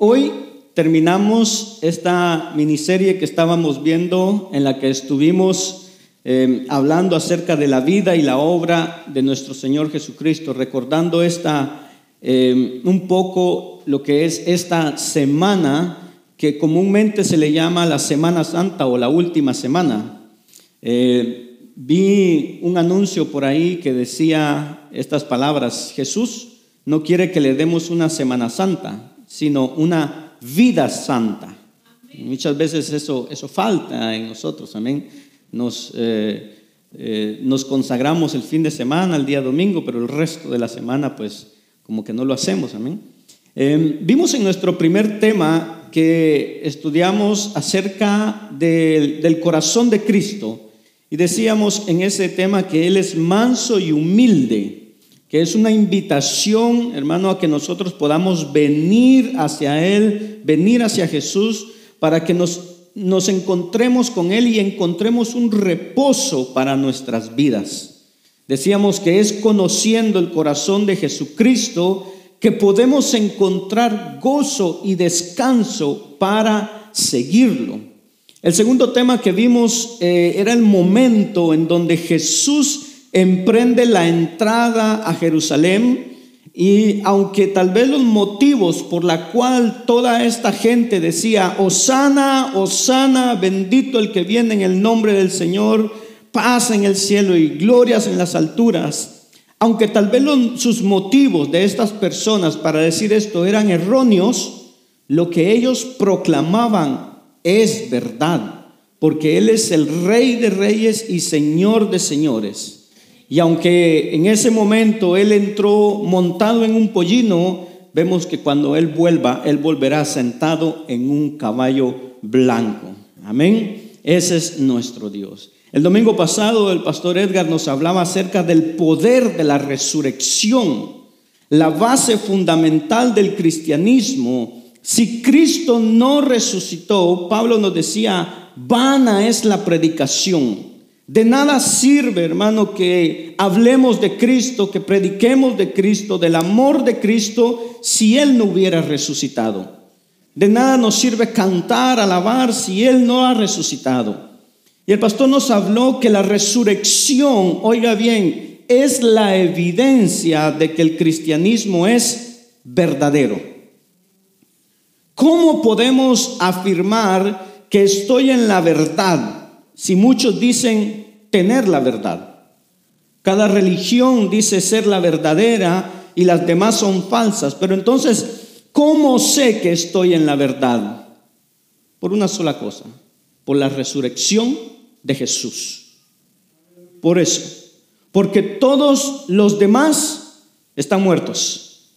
Hoy terminamos esta miniserie que estábamos viendo en la que estuvimos eh, hablando acerca de la vida y la obra de nuestro Señor Jesucristo, recordando esta, eh, un poco lo que es esta semana que comúnmente se le llama la Semana Santa o la última semana. Eh, vi un anuncio por ahí que decía estas palabras, Jesús no quiere que le demos una Semana Santa, sino una vida santa. Muchas veces eso, eso falta en nosotros, amén. Nos, eh, eh, nos consagramos el fin de semana, el día domingo, pero el resto de la semana, pues como que no lo hacemos, amén. Em, vimos en nuestro primer tema que estudiamos acerca del, del corazón de Cristo y decíamos en ese tema que Él es manso y humilde que es una invitación, hermano, a que nosotros podamos venir hacia Él, venir hacia Jesús, para que nos, nos encontremos con Él y encontremos un reposo para nuestras vidas. Decíamos que es conociendo el corazón de Jesucristo que podemos encontrar gozo y descanso para seguirlo. El segundo tema que vimos eh, era el momento en donde Jesús emprende la entrada a Jerusalén y aunque tal vez los motivos por la cual toda esta gente decía, Osana, Osana, bendito el que viene en el nombre del Señor, paz en el cielo y glorias en las alturas, aunque tal vez sus motivos de estas personas para decir esto eran erróneos, lo que ellos proclamaban es verdad, porque Él es el Rey de Reyes y Señor de Señores. Y aunque en ese momento él entró montado en un pollino, vemos que cuando él vuelva, él volverá sentado en un caballo blanco. Amén. Ese es nuestro Dios. El domingo pasado el pastor Edgar nos hablaba acerca del poder de la resurrección, la base fundamental del cristianismo. Si Cristo no resucitó, Pablo nos decía, vana es la predicación. De nada sirve, hermano, que hablemos de Cristo, que prediquemos de Cristo, del amor de Cristo, si Él no hubiera resucitado. De nada nos sirve cantar, alabar, si Él no ha resucitado. Y el pastor nos habló que la resurrección, oiga bien, es la evidencia de que el cristianismo es verdadero. ¿Cómo podemos afirmar que estoy en la verdad? Si muchos dicen tener la verdad? Cada religión dice ser la verdadera y las demás son falsas. Pero entonces, ¿cómo sé que estoy en la verdad? Por una sola cosa, por la resurrección de Jesús. Por eso, porque todos los demás están muertos.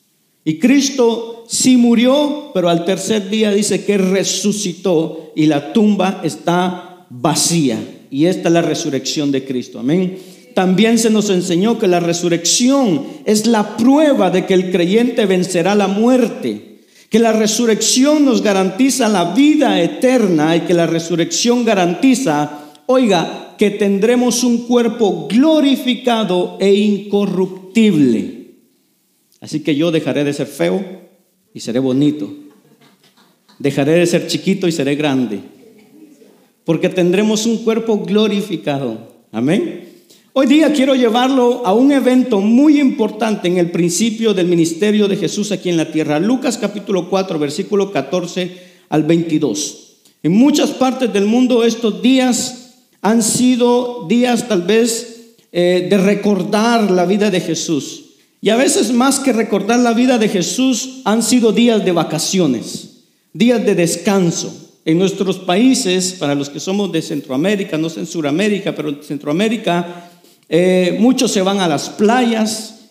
Y Cristo sí murió, pero al tercer día dice que resucitó y la tumba está vacía. Y esta es la resurrección de Cristo. Amén. También se nos enseñó que la resurrección es la prueba de que el creyente vencerá la muerte, que la resurrección nos garantiza la vida eterna y que la resurrección garantiza, oiga, que tendremos un cuerpo glorificado e incorruptible. Así que yo dejaré de ser feo y seré bonito. Dejaré de ser chiquito y seré grande porque tendremos un cuerpo glorificado. Amén. Hoy día quiero llevarlo a un evento muy importante en el principio del ministerio de Jesús aquí en la tierra. Lucas capítulo 4, versículo 14 al 22. En muchas partes del mundo estos días han sido días tal vez eh, de recordar la vida de Jesús. Y a veces más que recordar la vida de Jesús han sido días de vacaciones, días de descanso. En nuestros países, para los que somos de Centroamérica, no en Sudamérica, pero en Centroamérica, eh, muchos se van a las playas,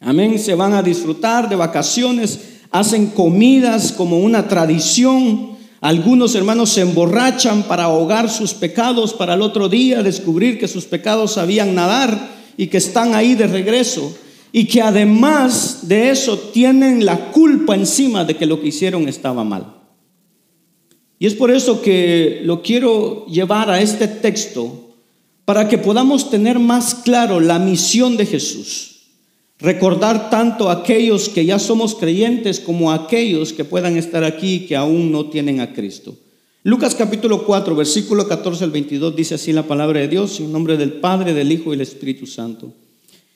amén, se van a disfrutar de vacaciones, hacen comidas como una tradición. Algunos hermanos se emborrachan para ahogar sus pecados, para el otro día descubrir que sus pecados sabían nadar y que están ahí de regreso. Y que además de eso tienen la culpa encima de que lo que hicieron estaba mal. Y es por eso que lo quiero llevar a este texto, para que podamos tener más claro la misión de Jesús. recordar tanto a aquellos que ya somos creyentes como a aquellos que puedan estar aquí y que aún no tienen a Cristo. Lucas capítulo 4, versículo 14 al 22 dice así la palabra de Dios en nombre del Padre, del Hijo y del Espíritu Santo.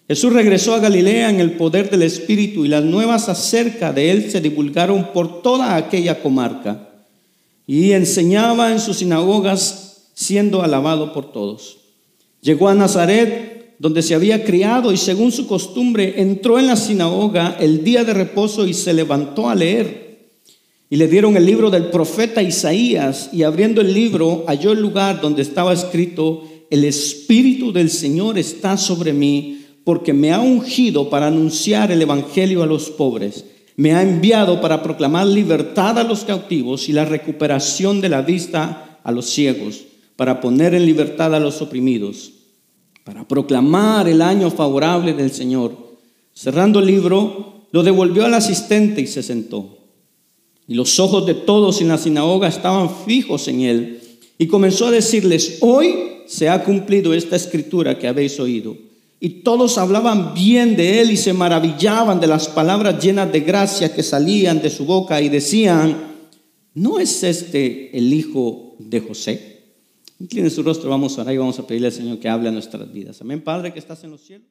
Jesús regresó a Galilea en el poder del Espíritu y las nuevas acerca de él se divulgaron por toda aquella comarca y enseñaba en sus sinagogas siendo alabado por todos. Llegó a Nazaret, donde se había criado, y según su costumbre entró en la sinagoga el día de reposo y se levantó a leer. Y le dieron el libro del profeta Isaías, y abriendo el libro halló el lugar donde estaba escrito, el Espíritu del Señor está sobre mí porque me ha ungido para anunciar el Evangelio a los pobres. Me ha enviado para proclamar libertad a los cautivos y la recuperación de la vista a los ciegos, para poner en libertad a los oprimidos, para proclamar el año favorable del Señor. Cerrando el libro, lo devolvió al asistente y se sentó. Y los ojos de todos en la sinagoga estaban fijos en él. Y comenzó a decirles, hoy se ha cumplido esta escritura que habéis oído. Y todos hablaban bien de él y se maravillaban de las palabras llenas de gracia que salían de su boca y decían, ¿no es este el hijo de José? Incline su rostro, vamos a orar y vamos a pedirle al Señor que hable a nuestras vidas. Amén, Padre que estás en los cielos.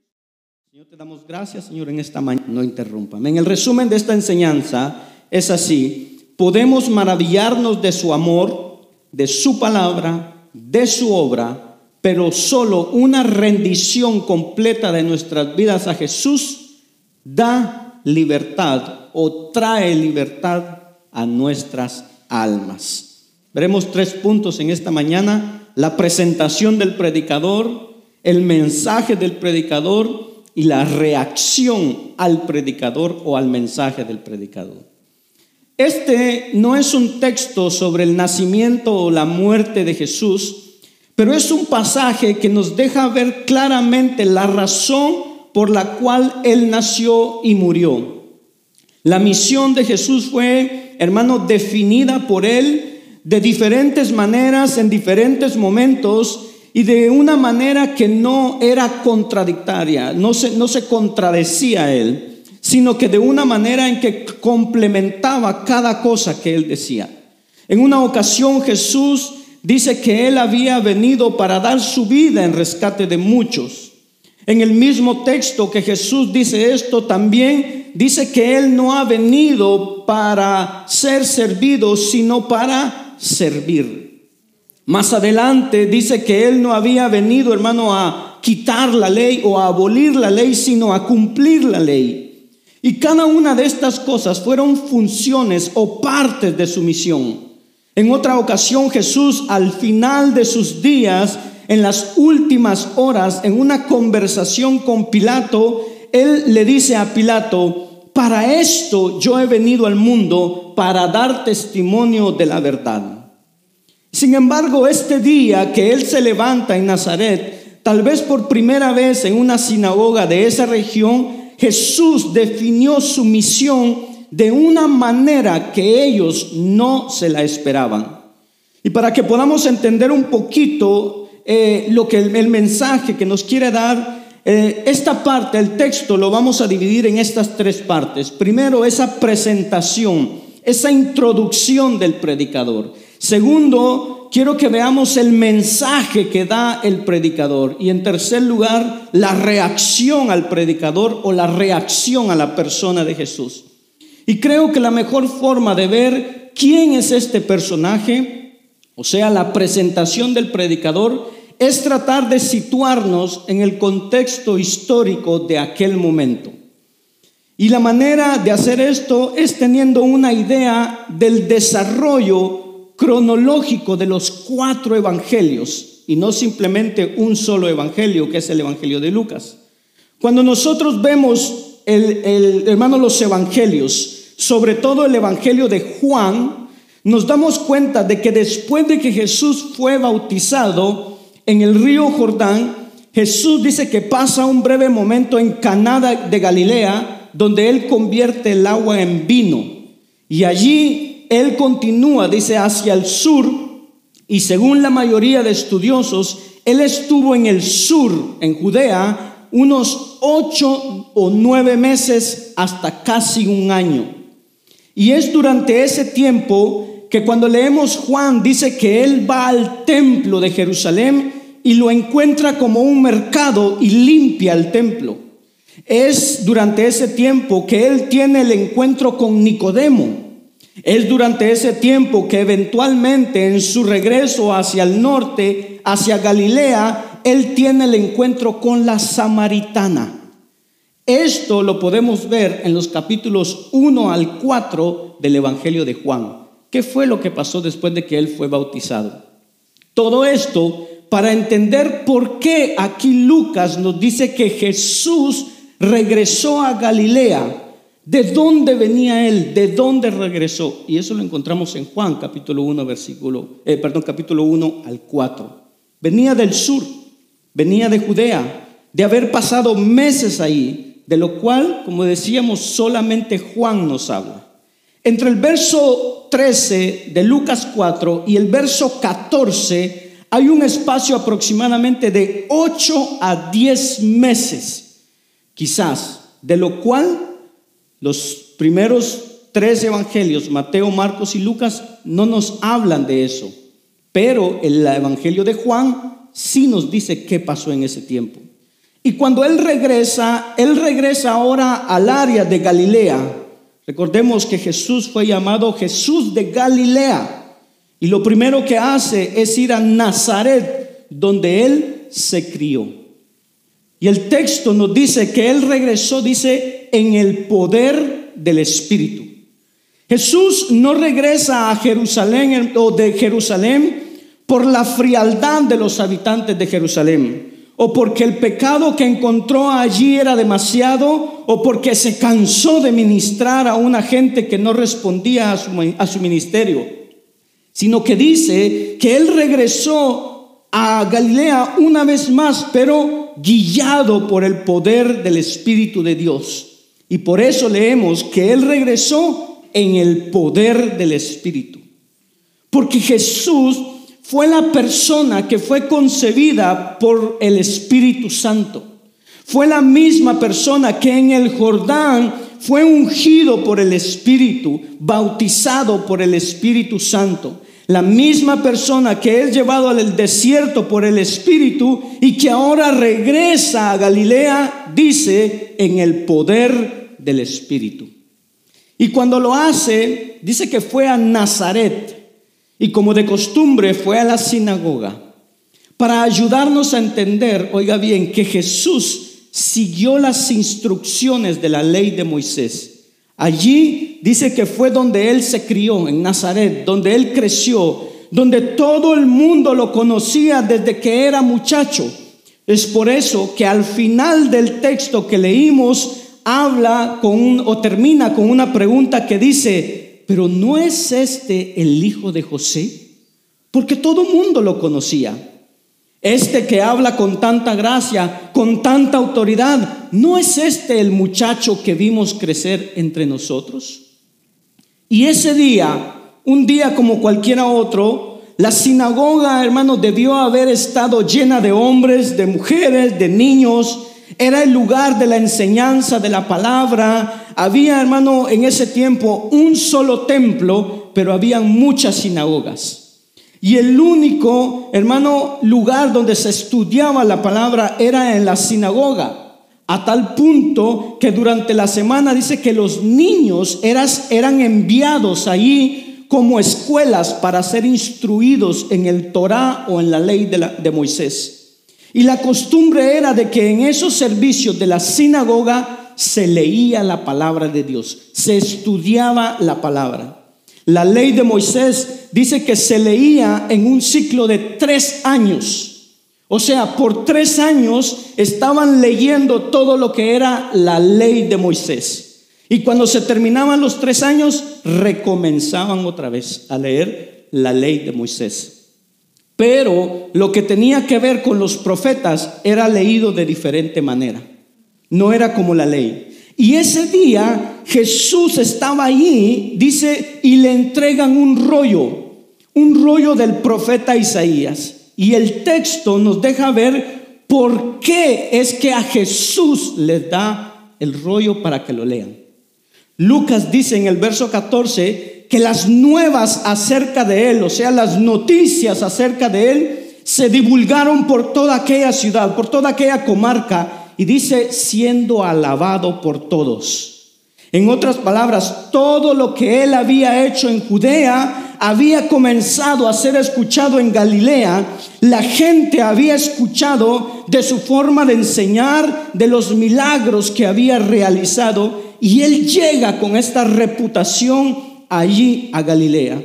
Señor, te damos gracias, Señor, en esta mañana. No interrumpa. En el resumen de esta enseñanza es así. Podemos maravillarnos de su amor, de su palabra, de su obra pero solo una rendición completa de nuestras vidas a Jesús da libertad o trae libertad a nuestras almas. Veremos tres puntos en esta mañana, la presentación del predicador, el mensaje del predicador y la reacción al predicador o al mensaje del predicador. Este no es un texto sobre el nacimiento o la muerte de Jesús, pero es un pasaje que nos deja ver claramente la razón por la cual Él nació y murió. La misión de Jesús fue, hermano, definida por Él de diferentes maneras, en diferentes momentos, y de una manera que no era contradictoria, no se, no se contradecía Él, sino que de una manera en que complementaba cada cosa que Él decía. En una ocasión Jesús dice que Él había venido para dar su vida en rescate de muchos. En el mismo texto que Jesús dice esto, también dice que Él no ha venido para ser servido, sino para servir. Más adelante dice que Él no había venido, hermano, a quitar la ley o a abolir la ley, sino a cumplir la ley. Y cada una de estas cosas fueron funciones o partes de su misión. En otra ocasión Jesús al final de sus días, en las últimas horas, en una conversación con Pilato, él le dice a Pilato, para esto yo he venido al mundo, para dar testimonio de la verdad. Sin embargo, este día que él se levanta en Nazaret, tal vez por primera vez en una sinagoga de esa región, Jesús definió su misión de una manera que ellos no se la esperaban. Y para que podamos entender un poquito eh, lo que el, mensaje que nos quiere dar, eh, esta parte, el texto, lo vamos a dividir en estas tres partes. Primero, esa presentación, esa introducción del predicador. Segundo, quiero que veamos el mensaje que da el predicador. Y en tercer lugar, la reacción al predicador o la reacción a la persona de Jesús. Y creo que la mejor forma de ver quién es este personaje, o sea, la presentación del predicador, es tratar de situarnos en el contexto histórico de aquel momento. Y la manera de hacer esto es teniendo una idea del desarrollo cronológico de los cuatro evangelios y no simplemente un solo evangelio, que es el evangelio de Lucas. Cuando nosotros vemos el, el hermano los evangelios, sobre todo el Evangelio de Juan, nos damos cuenta de que después de que Jesús fue bautizado en el río Jordán, Jesús dice que pasa un breve momento en Caná de Galilea, donde él convierte el agua en vino. Y allí él continúa, dice, hacia el sur, y según la mayoría de estudiosos, él estuvo en el sur, en Judea, unos ocho o nueve meses hasta casi un año. Y es durante ese tiempo que cuando leemos Juan dice que él va al templo de Jerusalén y lo encuentra como un mercado y limpia el templo. Es durante ese tiempo que él tiene el encuentro con Nicodemo. Es durante ese tiempo que eventualmente en su regreso hacia el norte, hacia Galilea, él tiene el encuentro con la samaritana. Esto lo podemos ver en los capítulos 1 al 4 del Evangelio de Juan. ¿Qué fue lo que pasó después de que él fue bautizado? Todo esto para entender por qué aquí Lucas nos dice que Jesús regresó a Galilea. ¿De dónde venía él? ¿De dónde regresó? Y eso lo encontramos en Juan capítulo 1 versículo eh, perdón, capítulo 1 al 4. Venía del sur, venía de Judea, de haber pasado meses ahí, de lo cual, como decíamos, solamente Juan nos habla. Entre el verso 13 de Lucas 4 y el verso 14 hay un espacio aproximadamente de 8 a 10 meses, quizás, de lo cual los primeros tres evangelios, Mateo, Marcos y Lucas, no nos hablan de eso, pero el evangelio de Juan sí nos dice qué pasó en ese tiempo. Y cuando él regresa, él regresa ahora al área de Galilea. Recordemos que Jesús fue llamado Jesús de Galilea. Y lo primero que hace es ir a Nazaret, donde él se crió. Y el texto nos dice que él regresó, dice, en el poder del Espíritu. Jesús no regresa a Jerusalén o de Jerusalén por la frialdad de los habitantes de Jerusalén, o porque el pecado que encontró allí era demasiado, o porque se cansó de ministrar a una gente que no respondía a su, ministerio sino que dice que él regresó a Galilea una vez más, pero guiado por el poder del Espíritu de Dios. Y por eso leemos que él regresó en el poder del Espíritu. Porque Jesús fue la persona que fue concebida por el Espíritu Santo. Fue la misma persona que en el Jordán fue ungido por el Espíritu, bautizado por el Espíritu Santo. La misma persona que es llevado al desierto por el Espíritu y que ahora regresa a Galilea, dice, en el poder del Espíritu. Y cuando lo hace, dice que fue a Nazaret y como de costumbre fue a la sinagoga para ayudarnos a entender, oiga bien, que Jesús siguió las instrucciones de la ley de Moisés. Allí dice que fue donde él se crió, en Nazaret, donde él creció, donde todo el mundo lo conocía desde que era muchacho. Es por eso que al final del texto que leímos habla con o termina con una pregunta que dice, pero ¿no es este el hijo de José? Porque todo mundo lo conocía. Este que habla con tanta gracia, con tanta autoridad, ¿no es este el muchacho que vimos crecer entre nosotros? Y ese día, un día como cualquiera otro, la sinagoga, hermanos, debió haber estado llena de hombres, de mujeres, de niños. Era el lugar de la enseñanza de la palabra. Había, hermano, en ese tiempo un solo templo, pero había muchas sinagogas. Y el único, hermano, lugar donde se estudiaba la palabra era en la sinagoga. A tal punto que durante la semana dice que los niños eran enviados allí como escuelas para ser instruidos en el Torah o en la ley de, de Moisés. Y la costumbre era de que en esos servicios de la sinagoga se leía la palabra de Dios, se estudiaba la palabra. La ley de Moisés dice que se leía en un ciclo de tres años. O sea, por tres años estaban leyendo todo lo que era la ley de Moisés. Y cuando se terminaban los tres años, recomenzaban otra vez a leer la ley de Moisés. Pero lo que tenía que ver con los profetas era leído de diferente manera. No era como la ley. Y ese día Jesús estaba allí, dice, y le entregan un rollo, un rollo del profeta Isaías. Y el texto nos deja ver ¿Por qué es que a Jesús les da el rollo para que lo lean? Lucas dice en el verso 14 que las nuevas acerca de él, o sea, las noticias acerca de él, se divulgaron por toda aquella ciudad, por toda aquella comarca, y dice, siendo alabado por todos. En otras palabras, todo lo que él había hecho en Judea había comenzado a ser escuchado en Galilea. La gente había escuchado de su forma de enseñar, de los milagros que había realizado, y él llega con esta reputación allí a Galilea.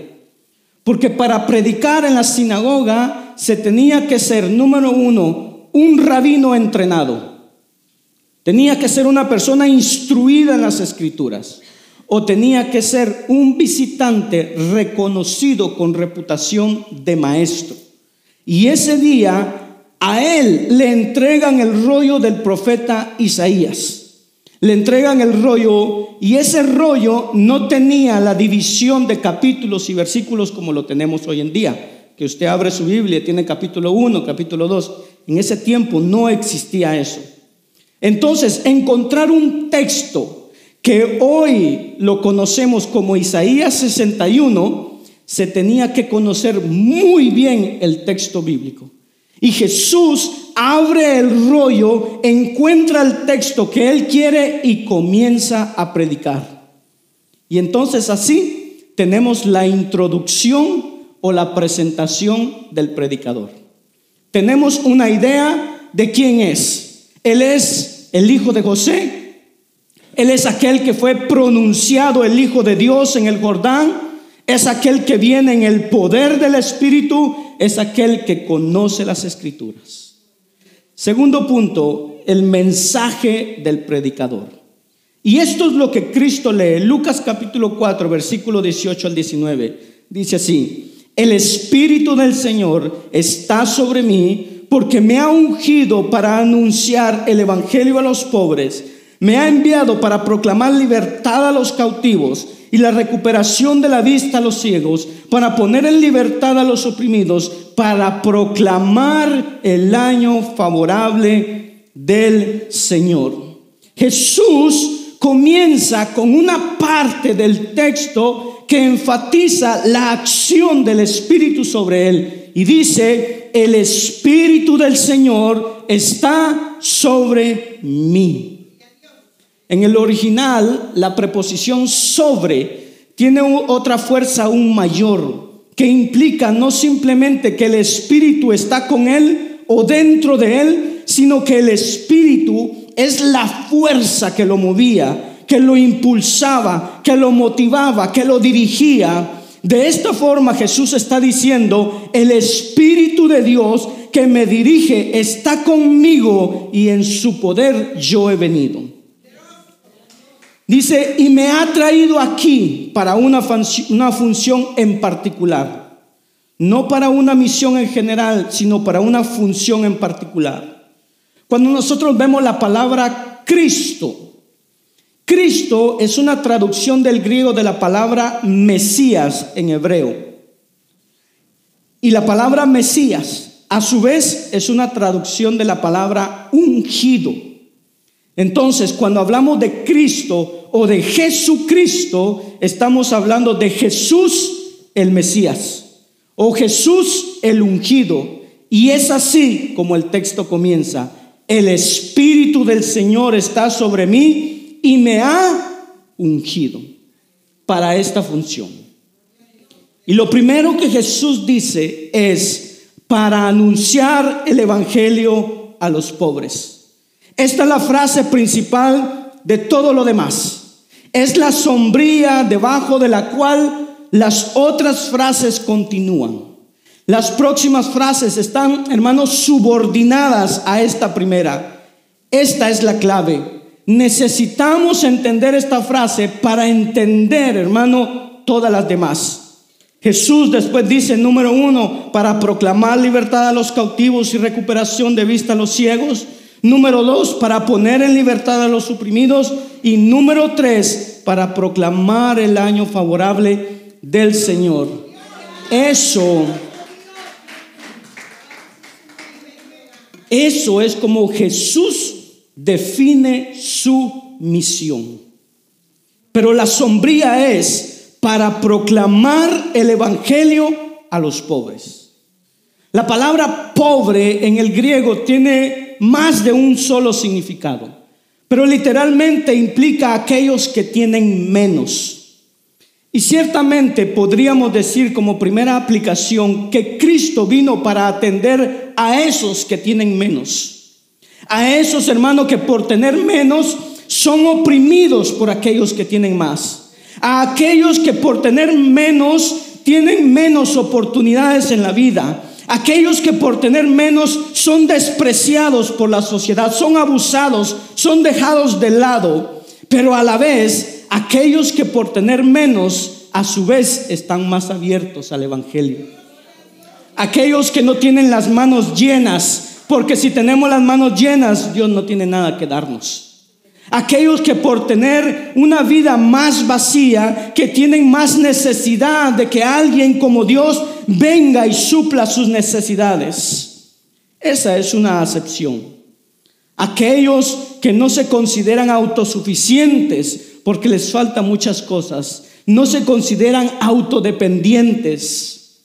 Porque para predicar en la sinagoga se tenía que ser, número uno, un rabino entrenado. Tenía que ser una persona instruida en las escrituras. O tenía que ser un visitante reconocido con reputación de maestro. Y ese día a él le entregan el rollo del profeta Isaías. Le entregan el rollo y ese rollo no tenía la división de capítulos y versículos como lo tenemos hoy en día que usted abre su Biblia, tiene capítulo 1, capítulo 2. En ese tiempo no existía eso. Entonces, encontrar un texto que hoy lo conocemos como Isaías 61, se tenía que conocer muy bien el texto bíblico. Y Jesús abre el rollo, encuentra el texto que él quiere y comienza a predicar. Y entonces así tenemos la introducción o la presentación del predicador. Tenemos una idea de quién es. Él es el hijo de José. Él es aquel que fue pronunciado el hijo de Dios en el Jordán. Es aquel que viene en el poder del Espíritu. Es aquel que conoce las escrituras. Segundo punto, el mensaje del predicador. Y esto es lo que Cristo lee. Lucas capítulo 4, versículo 18 al 19. Dice así el Espíritu del Señor está sobre mí porque me ha ungido para anunciar el Evangelio a los pobres, me ha enviado para proclamar libertad a los cautivos y la recuperación de la vista a los ciegos, para poner en libertad a los oprimidos, para proclamar el año favorable del Señor. Jesús comienza con una parte del texto que enfatiza la acción del Espíritu sobre él y dice, el Espíritu del Señor está sobre mí. En el original, la preposición sobre tiene otra fuerza aún mayor, que implica no simplemente que el Espíritu está con él o dentro de él, sino que el Espíritu es la fuerza que lo movía, que lo impulsaba, que lo motivaba, que lo dirigía. De esta forma Jesús está diciendo, el Espíritu de Dios que me dirige está conmigo y en su poder yo he venido. Dice, y me ha traído aquí para una, una función en particular. No para una misión en general, sino para una función en particular. Cuando nosotros vemos la palabra Cristo, Cristo es una traducción del griego de la palabra Mesías en hebreo. Y la palabra Mesías, a su vez, es una traducción de la palabra ungido. Entonces, cuando hablamos de Cristo o de Jesucristo, estamos hablando de Jesús el Mesías o Jesús el ungido. Y es así como el texto comienza. El Espíritu del Señor está sobre mí y me ha ungido para esta función. Y lo primero que Jesús dice es para anunciar el Evangelio a los pobres. Esta es la frase principal de todo lo demás. Es la sombría debajo de la cual las otras frases continúan. Las próximas frases están, hermanos, subordinadas a esta primera. Esta es la clave. Necesitamos entender esta frase para entender, hermano, todas las demás. Jesús después dice, número uno, para proclamar libertad a los cautivos y recuperación de vista a los ciegos. Número dos, para poner en libertad a los oprimidos. Y número tres, para proclamar el año favorable del Señor. Eso Eso es como Jesús define su misión. Pero la sombría es para proclamar el Evangelio a los pobres. La palabra pobre en el griego tiene más de un solo significado, pero literalmente implica aquellos que tienen menos. Y ciertamente podríamos decir como primera aplicación que Cristo vino para atender a esos que tienen menos. A esos hermanos que por tener menos son oprimidos por aquellos que tienen más. A aquellos que por tener menos tienen menos oportunidades en la vida. Aquellos que por tener menos son despreciados por la sociedad, son abusados, son dejados de lado. Pero a la vez aquellos que por tener menos, a su vez están más abiertos al Evangelio. Aquellos que no tienen las manos llenas, porque si tenemos las manos llenas, Dios no tiene nada que darnos. Aquellos que por tener una vida más vacía, que tienen más necesidad de que alguien como Dios venga y supla sus necesidades. Esa es una acepción. Aquellos que no se consideran autosuficientes, porque les falta muchas cosas. No se consideran autodependientes.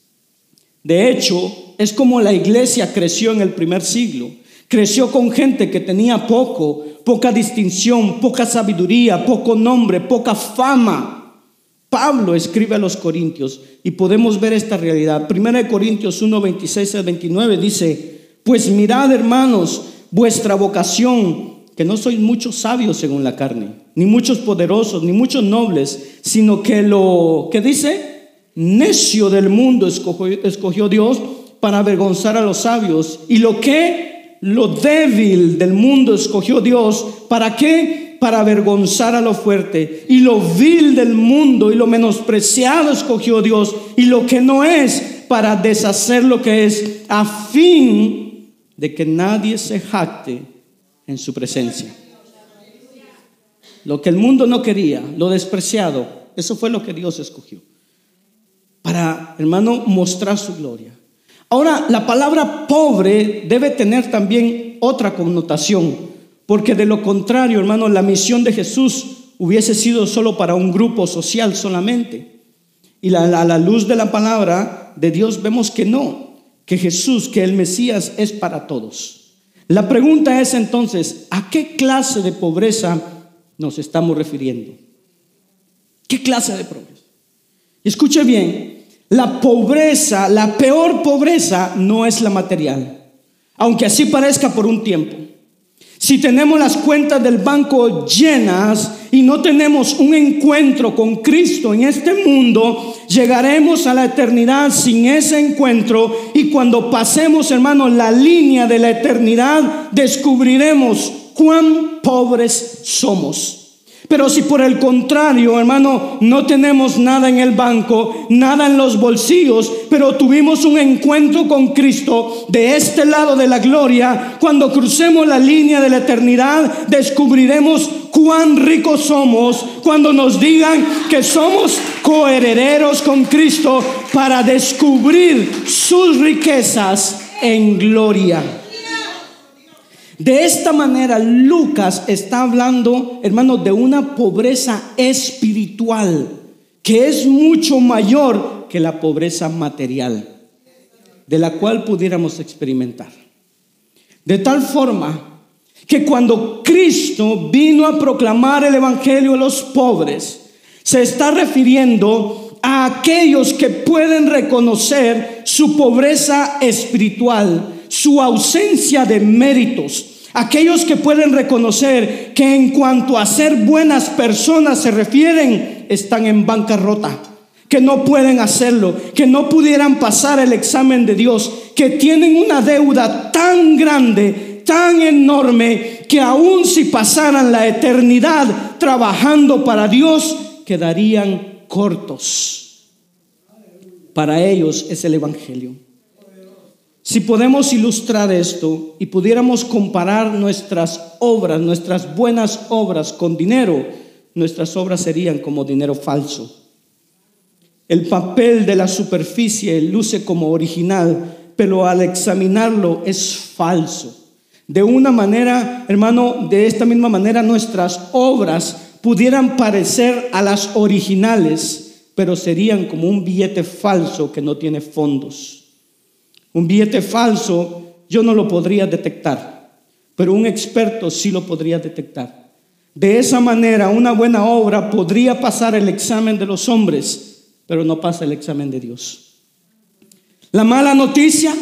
De hecho, es como la iglesia creció en el primer siglo. Creció con gente que tenía poco, poca distinción, poca sabiduría, poco nombre, poca fama. Pablo escribe a los Corintios y podemos ver esta realidad. Primera de Corintios 1, 26 al 29 dice, pues mirad hermanos, vuestra vocación que no sois muchos sabios según la carne, ni muchos poderosos, ni muchos nobles, sino que lo que dice, necio del mundo escogió, escogió Dios para avergonzar a los sabios. Y lo que, lo débil del mundo escogió Dios, ¿para qué? Para avergonzar a lo fuerte. Y lo vil del mundo y lo menospreciado escogió Dios. Y lo que no es, para deshacer lo que es, a fin de que nadie se jacte en su presencia. Lo que el mundo no quería, lo despreciado, eso fue lo que Dios escogió. Para, hermano, mostrar su gloria. Ahora, la palabra pobre debe tener también otra connotación, porque de lo contrario, hermano, la misión de Jesús hubiese sido solo para un grupo social solamente. Y a la, la luz de la palabra de Dios vemos que no, que Jesús, que el Mesías es para todos. La pregunta es entonces, ¿a qué clase de pobreza nos estamos refiriendo? ¿Qué clase de pobreza? Escuche bien, la pobreza, la peor pobreza no es la material, aunque así parezca por un tiempo. Si tenemos las cuentas del banco llenas y no tenemos un encuentro con Cristo en este mundo, llegaremos a la eternidad sin ese encuentro y cuando pasemos, hermanos, la línea de la eternidad, descubriremos cuán pobres somos. Pero si por el contrario, hermano, no tenemos nada en el banco, nada en los bolsillos, pero tuvimos un encuentro con Cristo de este lado de la gloria, cuando crucemos la línea de la eternidad, descubriremos cuán ricos somos cuando nos digan que somos coherederos con Cristo para descubrir sus riquezas en gloria. De esta manera Lucas está hablando, hermano, de una pobreza espiritual que es mucho mayor que la pobreza material, de la cual pudiéramos experimentar. De tal forma que cuando Cristo vino a proclamar el Evangelio a los pobres, se está refiriendo a aquellos que pueden reconocer su pobreza espiritual, su ausencia de méritos, Aquellos que pueden reconocer que en cuanto a ser buenas personas se refieren, están en bancarrota, que no pueden hacerlo, que no pudieran pasar el examen de Dios, que tienen una deuda tan grande, tan enorme, que aun si pasaran la eternidad trabajando para Dios, quedarían cortos. Para ellos es el Evangelio. Si podemos ilustrar esto y pudiéramos comparar nuestras obras, nuestras buenas obras con dinero, nuestras obras serían como dinero falso. El papel de la superficie luce como original, pero al examinarlo es falso. de una manera, hermano, de esta misma manera nuestras obras pudieran parecer a las originales, pero serían como un billete falso que no tiene fondos. Un billete falso yo no lo podría detectar, pero un experto sí lo podría detectar. De esa manera, una buena obra podría pasar el examen de los hombres, pero no pasa el examen de Dios. La mala noticia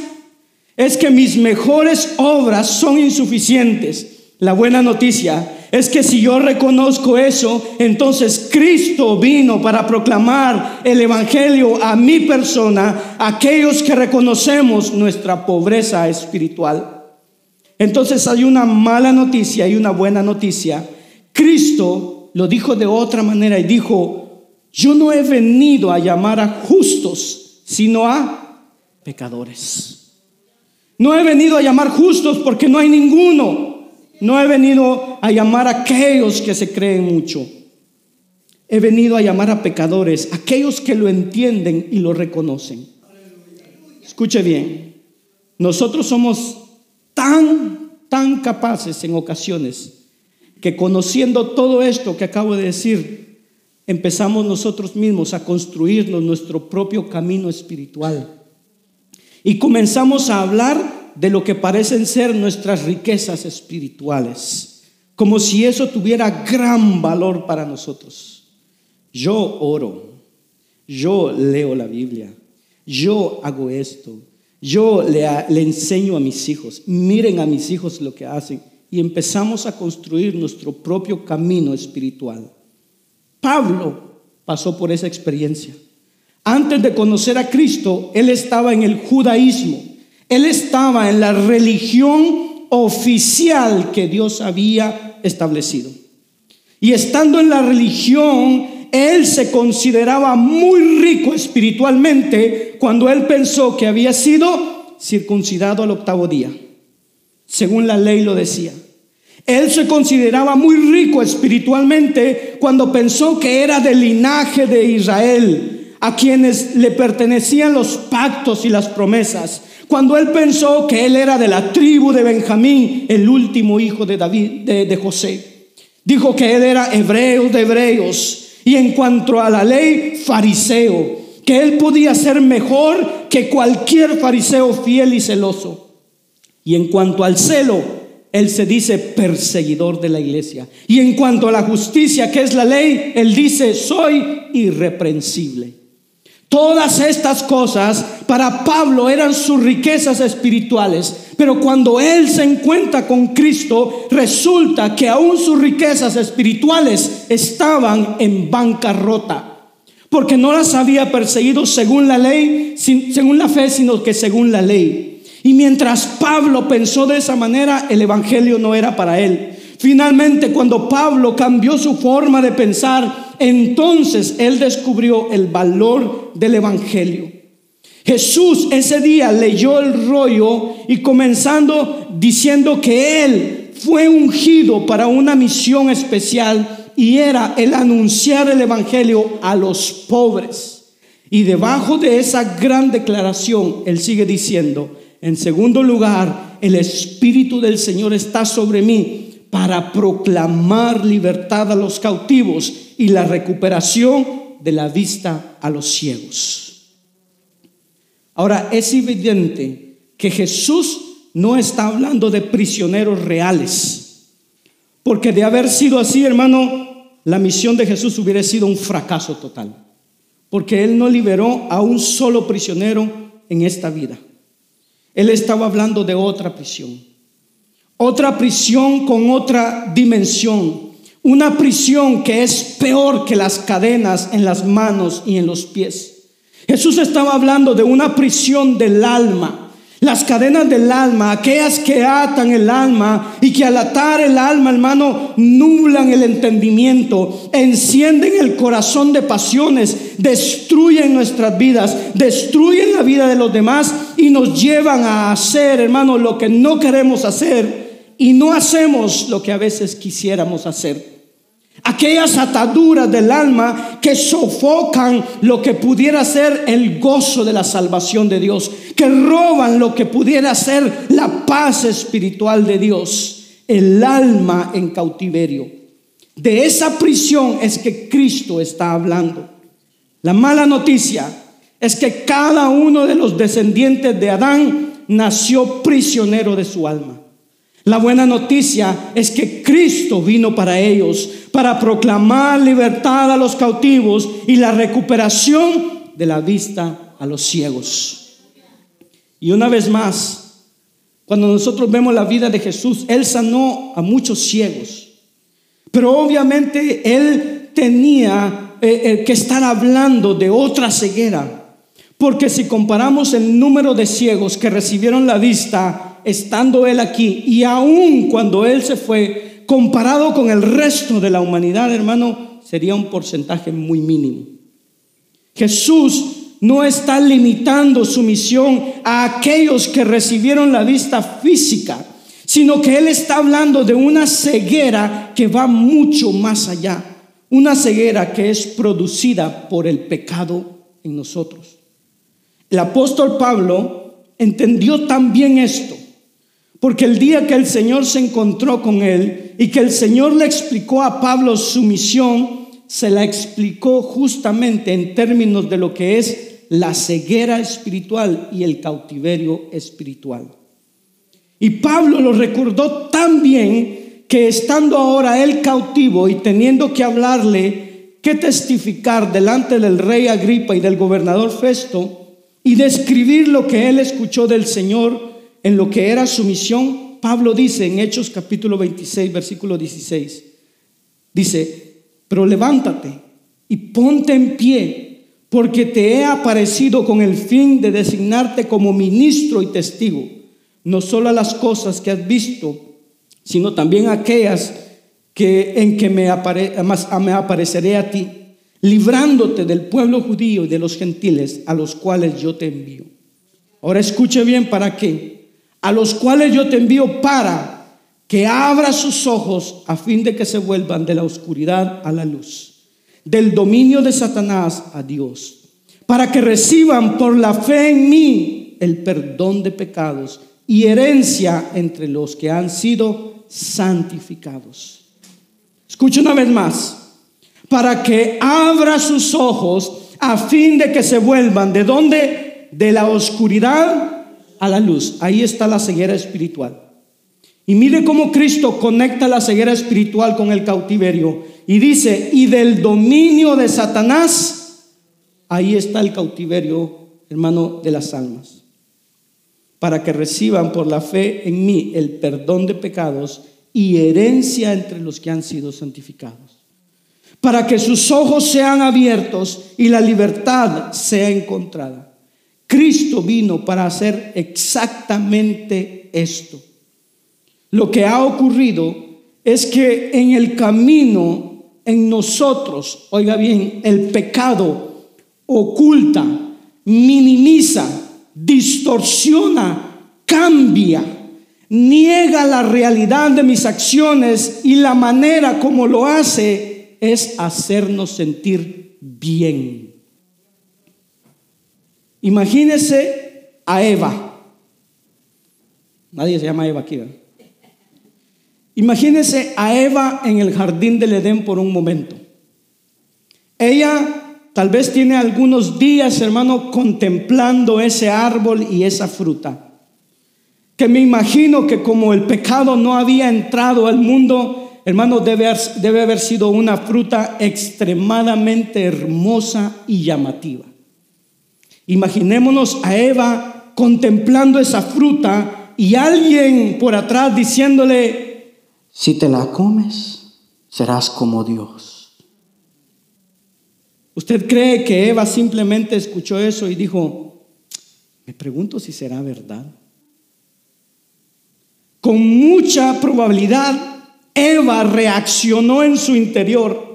es que mis mejores obras son insuficientes. La buena noticia es que si yo reconozco eso, entonces Cristo vino para proclamar el Evangelio a mi persona, a aquellos que reconocemos nuestra pobreza espiritual. Entonces hay una mala noticia y una buena noticia. Cristo lo dijo de otra manera y dijo, yo no he venido a llamar a justos, sino a pecadores. No he venido a llamar justos porque no hay ninguno. No he venido a llamar a aquellos que se creen mucho. He venido a llamar a pecadores, aquellos que lo entienden y lo reconocen. Escuche bien, nosotros somos tan, tan capaces en ocasiones que conociendo todo esto que acabo de decir, empezamos nosotros mismos a construirnos nuestro propio camino espiritual. Y comenzamos a hablar de lo que parecen ser nuestras riquezas espirituales, como si eso tuviera gran valor para nosotros. Yo oro, yo leo la Biblia, yo hago esto, yo le, enseño a mis hijos, miren a mis hijos lo que hacen y empezamos a construir nuestro propio camino espiritual. Pablo pasó por esa experiencia. Antes de conocer a Cristo, él estaba en el judaísmo. Él estaba en la religión oficial que Dios había establecido. Y estando en la religión, él se consideraba muy rico espiritualmente cuando él pensó que había sido circuncidado al octavo día, según la ley lo decía. Él se consideraba muy rico espiritualmente cuando pensó que era del linaje de Israel a quienes le pertenecían los pactos y las promesas. Cuando él pensó que él era de la tribu de Benjamín, el último hijo de David, de, José, dijo que él era hebreo de hebreos y en cuanto a la ley, fariseo, que él podía ser mejor que cualquier fariseo fiel y celoso. Y en cuanto al celo, él se dice perseguidor de la iglesia. Y en cuanto a la justicia, que es la ley, él dice, soy irreprensible. Todas estas cosas para Pablo eran sus riquezas espirituales, pero cuando él se encuentra con Cristo, resulta que aún sus riquezas espirituales estaban en bancarrota, porque no las había perseguido según la ley, según la fe, sino que según la ley. Y mientras Pablo pensó de esa manera, el Evangelio no era para él. Finalmente, cuando Pablo cambió su forma de pensar, entonces él descubrió el valor del Evangelio. Jesús ese día leyó el rollo y comenzando diciendo que él fue ungido para una misión especial y era el anunciar el Evangelio a los pobres. Y debajo de esa gran declaración, él sigue diciendo, en segundo lugar, el Espíritu del Señor está sobre mí para proclamar libertad a los cautivos y la recuperación de la vista a los ciegos. Ahora, es evidente que Jesús no está hablando de prisioneros reales, porque de haber sido así, hermano, la misión de Jesús hubiera sido un fracaso total, porque Él no liberó a un solo prisionero en esta vida. Él estaba hablando de otra prisión. Otra prisión con otra dimensión. Una prisión que es peor que las cadenas en las manos y en los pies. Jesús estaba hablando de una prisión del alma. Las cadenas del alma, aquellas que atan el alma y que al atar el alma, hermano, nublan el entendimiento, encienden el corazón de pasiones, destruyen nuestras vidas, destruyen la vida de los demás y nos llevan a hacer, hermano, lo que no queremos hacer y no hacemos lo que a veces quisiéramos hacer. aquellas ataduras del alma que sofocan lo que pudiera ser el gozo de la salvación de Dios, que roban lo que pudiera ser la paz espiritual de Dios, el alma en cautiverio. De esa prisión es que Cristo está hablando. La mala noticia es que cada uno de los descendientes de Adán nació prisionero de su alma. La buena noticia es que Cristo vino para ellos, para proclamar libertad a los cautivos y la recuperación de la vista a los ciegos. Y una vez más, cuando nosotros vemos la vida de Jesús, Él sanó a muchos ciegos, pero obviamente Él tenía eh, eh, que estar hablando de otra ceguera, porque si comparamos el número de ciegos que recibieron la vista, estando Él aquí y aún cuando Él se fue, comparado con el resto de la humanidad, hermano, sería un porcentaje muy mínimo. Jesús no está limitando su misión a aquellos que recibieron la vista física, sino que Él está hablando de una ceguera que va mucho más allá, una ceguera que es producida por el pecado en nosotros. El apóstol Pablo entendió también esto porque el día que el Señor se encontró con él y que el Señor le explicó a Pablo su misión, se la explicó justamente en términos de lo que es la ceguera espiritual y el cautiverio espiritual. Y Pablo lo recordó tan bien que estando ahora él cautivo y teniendo que hablarle, que testificar delante del rey Agripa y del gobernador Festo y describir lo que él escuchó del Señor, en lo que era su misión, Pablo dice en Hechos capítulo 26, versículo 16, dice, pero levántate y ponte en pie, porque te he aparecido con el fin de designarte como ministro y testigo, no solo a las cosas que has visto, sino también aquellas que, en que me, me apareceré a ti, librándote del pueblo judío y de los gentiles a los cuales yo te envío. Ahora escuche bien para qué a los cuales yo te envío para que abra sus ojos a fin de que se vuelvan de la oscuridad a la luz, del dominio de Satanás a Dios, para que reciban por la fe en mí el perdón de pecados y herencia entre los que han sido santificados. Escucha una vez más, para que abra sus ojos a fin de que se vuelvan de donde? De la oscuridad a la luz. Ahí está la ceguera espiritual. Y mire cómo Cristo conecta la ceguera espiritual con el cautiverio. Y dice, y del dominio de Satanás, ahí está el cautiverio, hermano, de las almas. Para que reciban por la fe en mí el perdón de pecados y herencia entre los que han sido santificados. Para que sus ojos sean abiertos y la libertad sea encontrada Cristo vino para hacer exactamente esto. Lo que ha ocurrido es que en el camino, en nosotros, oiga bien, el pecado oculta, minimiza, distorsiona, cambia, niega la realidad de mis acciones y la manera como lo hace es hacernos sentir bien. Imagínese a Eva. Nadie se llama Eva aquí. Imagínese a Eva en el jardín del Edén por un momento. Ella tal vez tiene algunos días, hermano, contemplando ese árbol y esa fruta. Que me imagino que como el pecado no había entrado al mundo, hermano, debe, debe haber sido una fruta extremadamente hermosa y llamativa. Imaginémonos a Eva contemplando esa fruta y alguien por atrás diciéndole, si te la comes, serás como Dios. ¿Usted cree que Eva simplemente escuchó eso y dijo, me pregunto si será verdad? Con mucha probabilidad, Eva reaccionó en su interior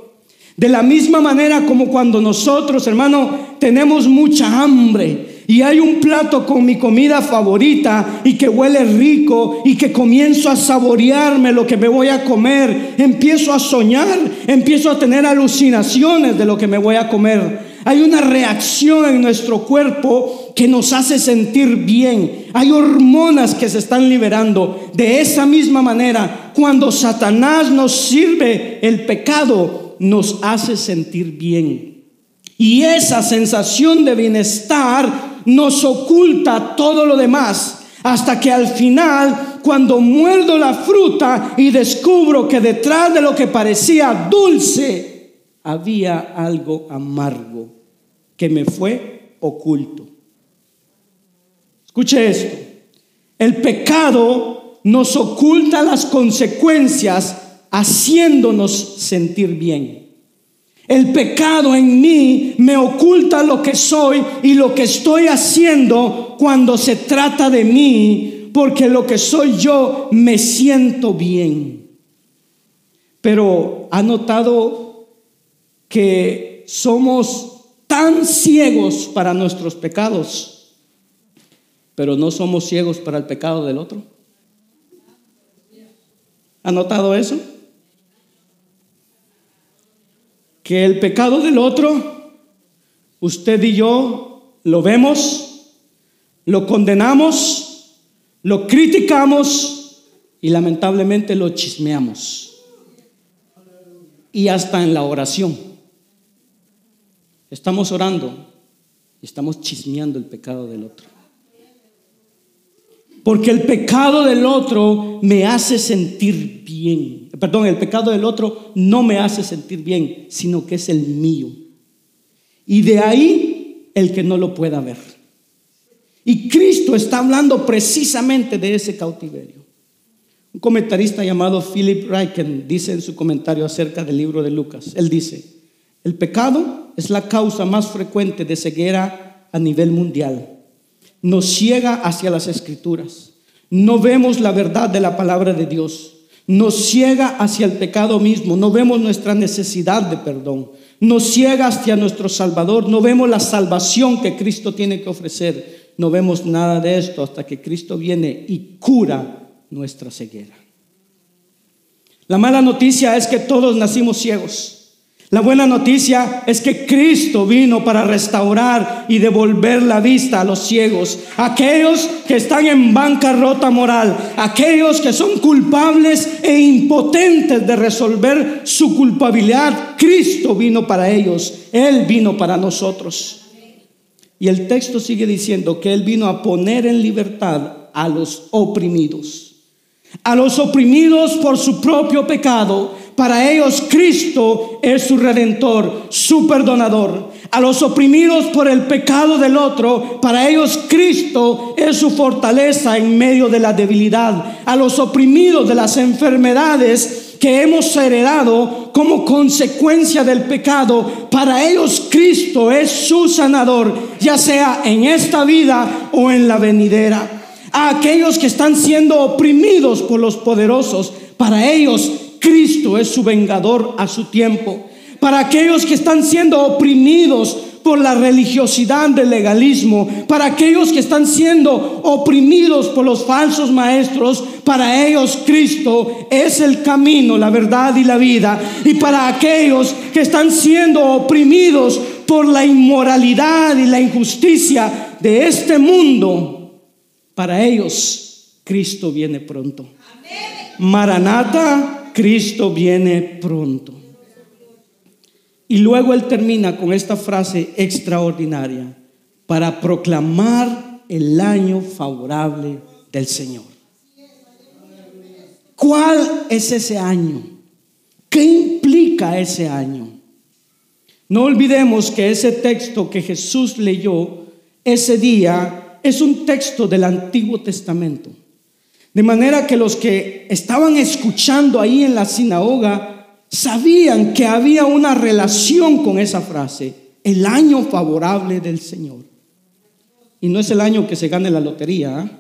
de la misma manera como cuando nosotros, hermano, tenemos mucha hambre y hay un plato con mi comida favorita y que huele rico y que comienzo a saborearme lo que me voy a comer, empiezo a soñar, empiezo a tener alucinaciones de lo que me voy a comer. Hay una reacción en nuestro cuerpo que nos hace sentir bien. Hay hormonas que se están liberando. De esa misma manera, cuando Satanás nos sirve el pecado, nos hace sentir bien. Y esa sensación de bienestar nos oculta todo lo demás. Hasta que al final, cuando muerdo la fruta y descubro que detrás de lo que parecía dulce, había algo amargo que me fue oculto. Escuche esto. El pecado nos oculta las consecuencias haciéndonos sentir bien. El pecado en mí me oculta lo que soy y lo que estoy haciendo cuando se trata de mí, porque lo que soy yo me siento bien. Pero ha notado que somos tan ciegos para nuestros pecados, pero no somos ciegos para el pecado del otro. ¿Ha notado eso? Que el pecado del otro, usted y yo lo vemos, lo condenamos, lo criticamos y lamentablemente lo chismeamos. Y hasta en la oración. Estamos orando y estamos chismeando el pecado del otro. Porque el pecado del otro me hace sentir bien. Perdón, el pecado del otro no me hace sentir bien, sino que es el mío. Y de ahí el que no lo pueda ver. Y Cristo está hablando precisamente de ese cautiverio. Un comentarista llamado Philip Reichen dice en su comentario acerca del libro de Lucas, él dice, el pecado es la causa más frecuente de ceguera a nivel mundial. Nos ciega hacia las escrituras. No vemos la verdad de la palabra de Dios. Nos ciega hacia el pecado mismo. No vemos nuestra necesidad de perdón. Nos ciega hacia nuestro Salvador. No vemos la salvación que Cristo tiene que ofrecer. No vemos nada de esto hasta que Cristo viene y cura nuestra ceguera. La mala noticia es que todos nacimos ciegos. La buena noticia es que Cristo vino para restaurar y devolver la vista a los ciegos, aquellos que están en bancarrota moral, aquellos que son culpables e impotentes de resolver su culpabilidad. Cristo vino para ellos, Él vino para nosotros. Y el texto sigue diciendo que Él vino a poner en libertad a los oprimidos, a los oprimidos por su propio pecado para ellos Cristo es su redentor, su perdonador. A los oprimidos por el pecado del otro, para ellos Cristo es su fortaleza en medio de la debilidad. A los oprimidos de las enfermedades que hemos heredado como consecuencia del pecado, para ellos Cristo es su sanador, ya sea en esta vida o en la venidera. A aquellos que están siendo oprimidos por los poderosos, para ellos Cristo es su vengador a su tiempo. Para aquellos que están siendo oprimidos por la religiosidad del legalismo, para aquellos que están siendo oprimidos por los falsos maestros, para ellos Cristo es el camino, la verdad y la vida. Y para aquellos que están siendo oprimidos por la inmoralidad y la injusticia de este mundo, para ellos Cristo viene pronto. Maranata Cristo viene pronto. Y luego él termina con esta frase extraordinaria, para proclamar el año favorable del Señor. ¿Cuál es ese año? ¿Qué implica ese año? No olvidemos que ese texto que Jesús leyó ese día es un texto del Antiguo Testamento. De manera que los que estaban escuchando ahí en la sinagoga sabían que había una relación con esa frase, el año favorable del Señor. Y no es el año que se gane la lotería. ¿ah?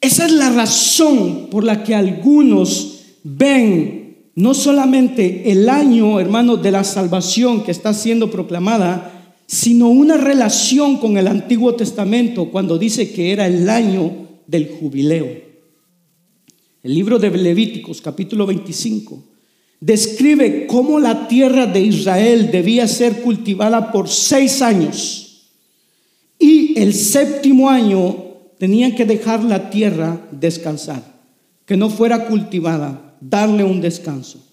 Esa es la razón por la que algunos ven no solamente el año, hermanos, de la salvación que está siendo proclamada, sino una relación con el Antiguo Testamento cuando dice que era el año del jubileo. El libro de Levíticos, capítulo 25, describe cómo la tierra de Israel debía ser cultivada por seis años y el séptimo año tenían que dejar la tierra descansar, que no fuera cultivada, darle un descanso.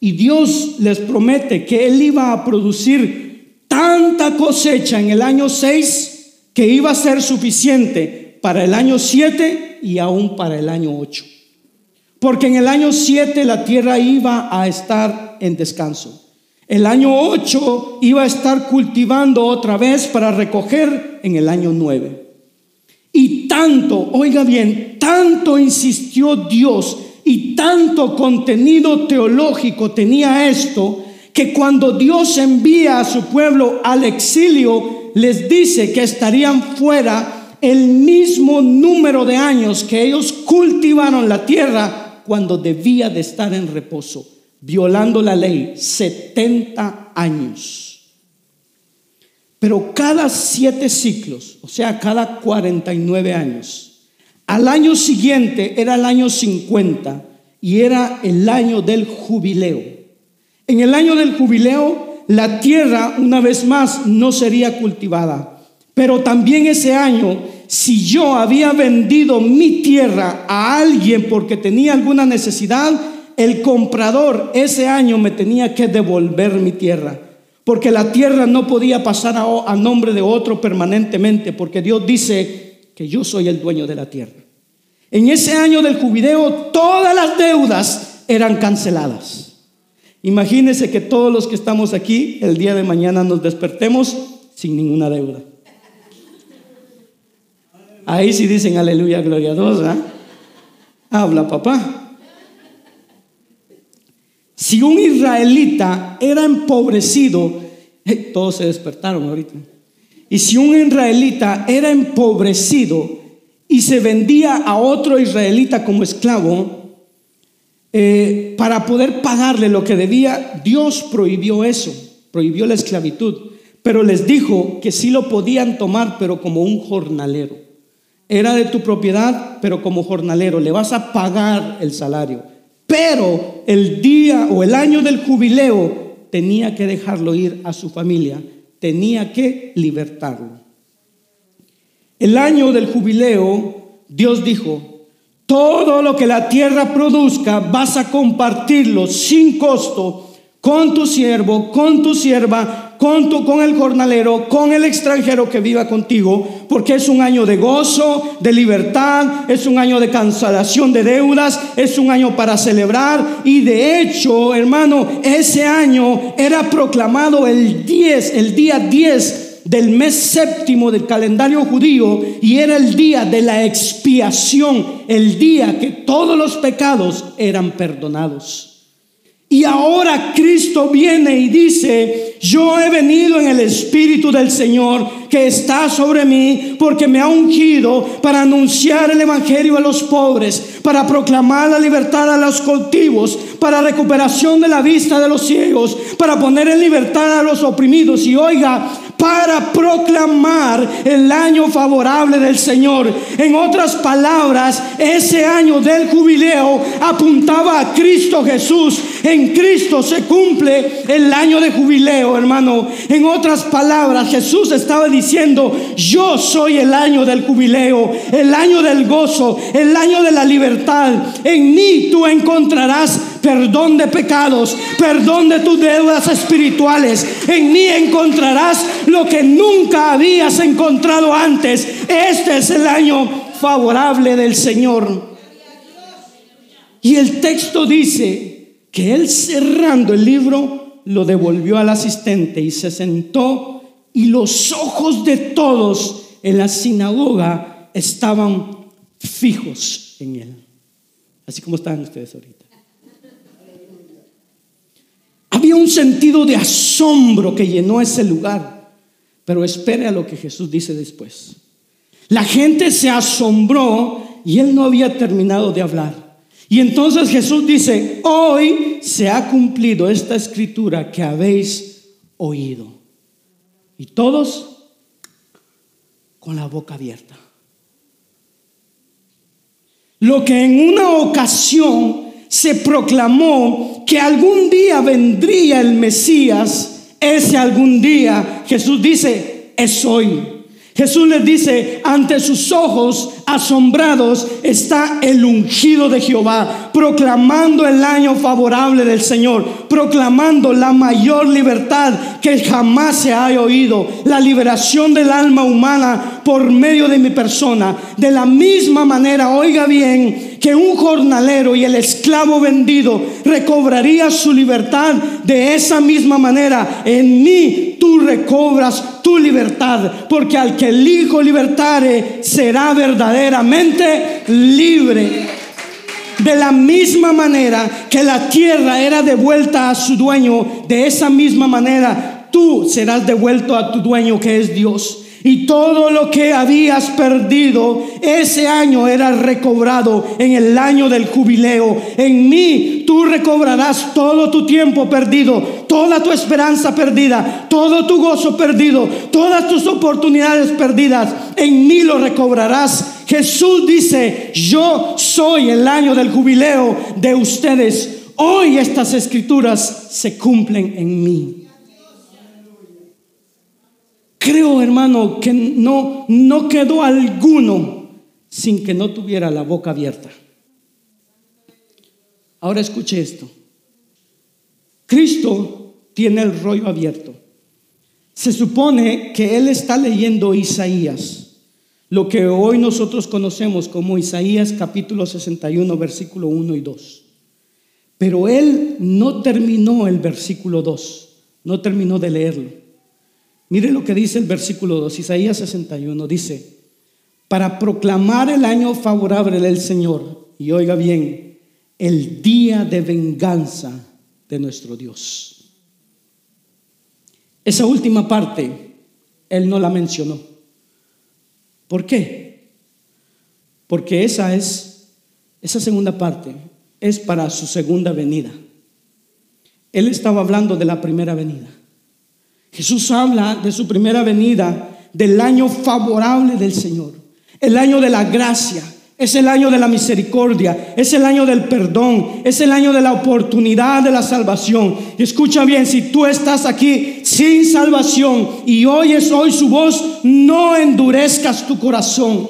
Y Dios les promete que Él iba a producir tanta cosecha en el año 6 que iba a ser suficiente para el año 7 y aún para el año 8. Porque en el año 7 la tierra iba a estar en descanso. El año 8 iba a estar cultivando otra vez para recoger en el año 9. Y tanto, oiga bien, tanto insistió Dios y tanto contenido teológico tenía esto, que cuando Dios envía a su pueblo al exilio, les dice que estarían fuera el mismo número de años que ellos cultivaron la tierra cuando debía de estar en reposo, violando la ley, 70 años. Pero cada siete ciclos, o sea, cada 49 años, al año siguiente era el año 50 y era el año del jubileo. En el año del jubileo, la tierra una vez más no sería cultivada. Pero también ese año, si yo había vendido mi tierra a alguien porque tenía alguna necesidad, el comprador ese año me tenía que devolver mi tierra. Porque la tierra no podía pasar a, nombre de otro permanentemente, porque Dios dice, que yo soy el dueño de la tierra. En ese año del jubileo todas las deudas eran canceladas. Imagínense que todos los que estamos aquí el día de mañana nos despertemos sin ninguna deuda. Ahí sí dicen aleluya, gloria a Dios. Habla papá. Si un israelita era empobrecido, eh, todos se despertaron ahorita. Y si un israelita era empobrecido y se vendía a otro israelita como esclavo, eh, para poder pagarle lo que debía, Dios prohibió eso, prohibió la esclavitud, pero les dijo que sí lo podían tomar, pero como un jornalero. Era de tu propiedad, pero como jornalero, le vas a pagar el salario. Pero el día o el año del jubileo tenía que dejarlo ir a su familia tenía que libertarlo. El año del jubileo, Dios dijo, todo lo que la tierra produzca vas a compartirlo sin costo con tu siervo, con tu sierva, con, tu, con el jornalero, con el extranjero que viva contigo, porque es un año de gozo, de libertad, es un año de cancelación de deudas, es un año para celebrar. Y de hecho, hermano, ese año era proclamado el 10, el día 10 del mes séptimo del calendario judío y era el día de la expiación, el día que todos los pecados eran perdonados. Y ahora Cristo viene y dice, yo he venido en el Espíritu del Señor que está sobre mí porque me ha ungido para anunciar el Evangelio a los pobres, para proclamar la libertad a los cautivos, para recuperación de la vista de los ciegos, para poner en libertad a los oprimidos. Y oiga, para proclamar el año favorable del Señor. En otras palabras, ese año del jubileo apuntaba a Cristo Jesús. En Cristo se cumple el año de jubileo, hermano. En otras palabras, Jesús estaba diciendo, yo soy el año del jubileo, el año del gozo, el año de la libertad. En mí tú encontrarás perdón de pecados, perdón de tus deudas espirituales. En mí encontrarás lo que nunca habías encontrado antes. Este es el año favorable del Señor. Y el texto dice que él cerrando el libro lo devolvió al asistente y se sentó y los ojos de todos en la sinagoga estaban fijos en él. Así como están ustedes ahorita. Había un sentido de asombro que llenó ese lugar. Pero espere a lo que Jesús dice después. La gente se asombró y él no había terminado de hablar. Y entonces Jesús dice, hoy se ha cumplido esta escritura que habéis oído. Y todos con la boca abierta. Lo que en una ocasión se proclamó que algún día vendría el Mesías, ese algún día Jesús dice, es hoy. Jesús les dice, ante sus ojos asombrados está el ungido de Jehová, proclamando el año favorable del Señor, proclamando la mayor libertad que jamás se haya oído, la liberación del alma humana por medio de mi persona. De la misma manera, oiga bien, que un jornalero y el esclavo vendido recobraría su libertad de esa misma manera. En mí tú recobras tu libertad, porque al que el Hijo libertare será libre. De la misma manera que la tierra era devuelta a su dueño, de esa misma manera tú serás devuelto a tu dueño que es Dios. Y todo lo que habías perdido ese año era recobrado en el año del jubileo. En mí tú recobrarás todo tu tiempo perdido, toda tu esperanza perdida, todo tu gozo perdido, todas tus oportunidades perdidas. En mí lo recobrarás. Jesús dice, yo soy el año del jubileo de ustedes. Hoy estas escrituras se cumplen en mí. Creo, hermano, que no, no quedó alguno sin que no tuviera la boca abierta. Ahora escuche esto. Cristo tiene el rollo abierto. Se supone que Él está leyendo Isaías, lo que hoy nosotros conocemos como Isaías capítulo 61, versículo 1 y 2. Pero Él no terminó el versículo 2, no terminó de leerlo. Mire lo que dice el versículo 2, Isaías 61, dice, para proclamar el año favorable del Señor, y oiga bien, el día de venganza de nuestro Dios. Esa última parte, Él no la mencionó. ¿Por qué? Porque esa es, esa segunda parte es para su segunda venida. Él estaba hablando de la primera venida. Jesús habla de su primera venida, del año favorable del Señor, el año de la gracia, es el año de la misericordia, es el año del perdón, es el año de la oportunidad de la salvación. Y escucha bien, si tú estás aquí sin salvación y oyes hoy su voz, no endurezcas tu corazón.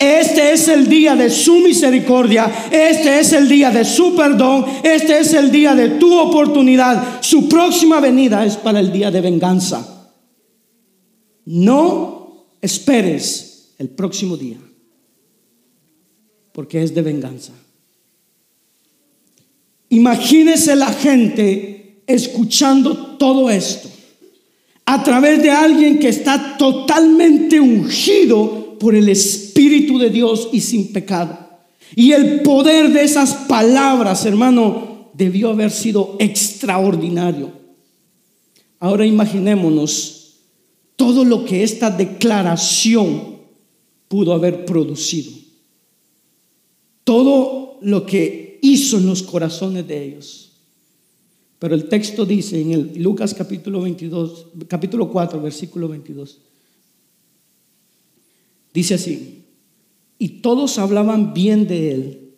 Este es el día de su misericordia, este es el día de su perdón, este es el día de tu oportunidad. Su próxima venida es para el día de venganza. No esperes el próximo día, porque es de venganza. Imagínese la gente escuchando todo esto a través de alguien que está totalmente ungido por el Espíritu de Dios y sin pecado. Y el poder de esas palabras, hermano, debió haber sido extraordinario. Ahora imaginémonos todo lo que esta declaración pudo haber producido. Todo lo que hizo en los corazones de ellos. Pero el texto dice en el Lucas capítulo 22, capítulo 4, versículo 22. Dice así, y todos hablaban bien de él